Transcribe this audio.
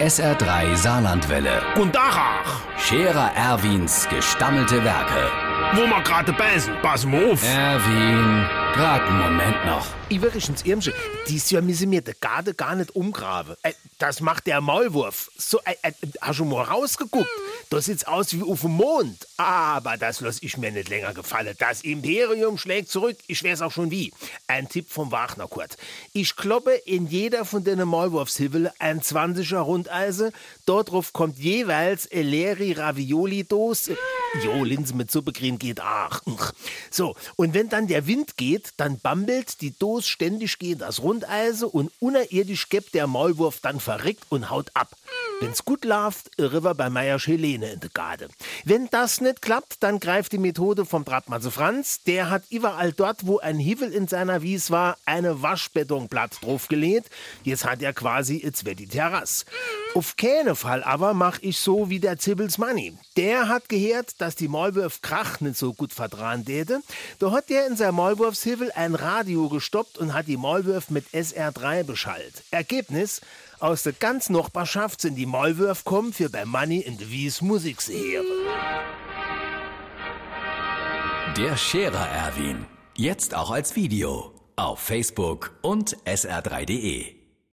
SR3 Saarlandwelle. Und Dachach, Scherer Erwins gestammelte Werke. Wo wir gerade beißen, pass mal auf. Erwin, grad einen Moment noch. Übrigens, Irmsche, dies Jahr müssen wir die Garde gar nicht umgraben. Äh, das macht der Maulwurf. So, äh, äh, hast du mal rausgeguckt? Das sieht aus wie auf dem Mond. Aber das lass ich mir nicht länger gefallen. Das Imperium schlägt zurück. Ich weiß auch schon wie. Ein Tipp vom Wagner Kurt. Ich kloppe in jeder von den Maulwurfshübel ein 20er Rundeise. Dort drauf kommt jeweils eine leere Ravioli-Dose. Jo, Linsen mit Suppe kriegen geht auch. So, und wenn dann der Wind geht, dann bambelt die Dose ständig gegen das Rundeise und unerirdisch gibt der Maulwurf dann verrickt und haut ab. Wenn's gut läuft, wir bei Meier Helene in der Garde. Wenn das nicht klappt, dann greift die Methode vom Bratmatze Franz. Der hat überall dort, wo ein Hivel in seiner Wies war, eine Waschbetonplatte draufgelegt. Jetzt hat er quasi jetzt wird die Terrasse. Auf keinen Fall aber mach ich so wie der Zibbels Manni. Der hat gehört, dass die Maulwurf Krach nicht so gut vertragen täte. Da hat der in seinem Maulwurfshivel ein Radio gestoppt und hat die Maulwurf mit SR3 beschallt. Ergebnis, aus der ganz Nachbarschaft sind die Maulwurf kommen für bei Manni in de Wies Musik. Der Scherer Erwin. Jetzt auch als Video. Auf Facebook und sr3.de.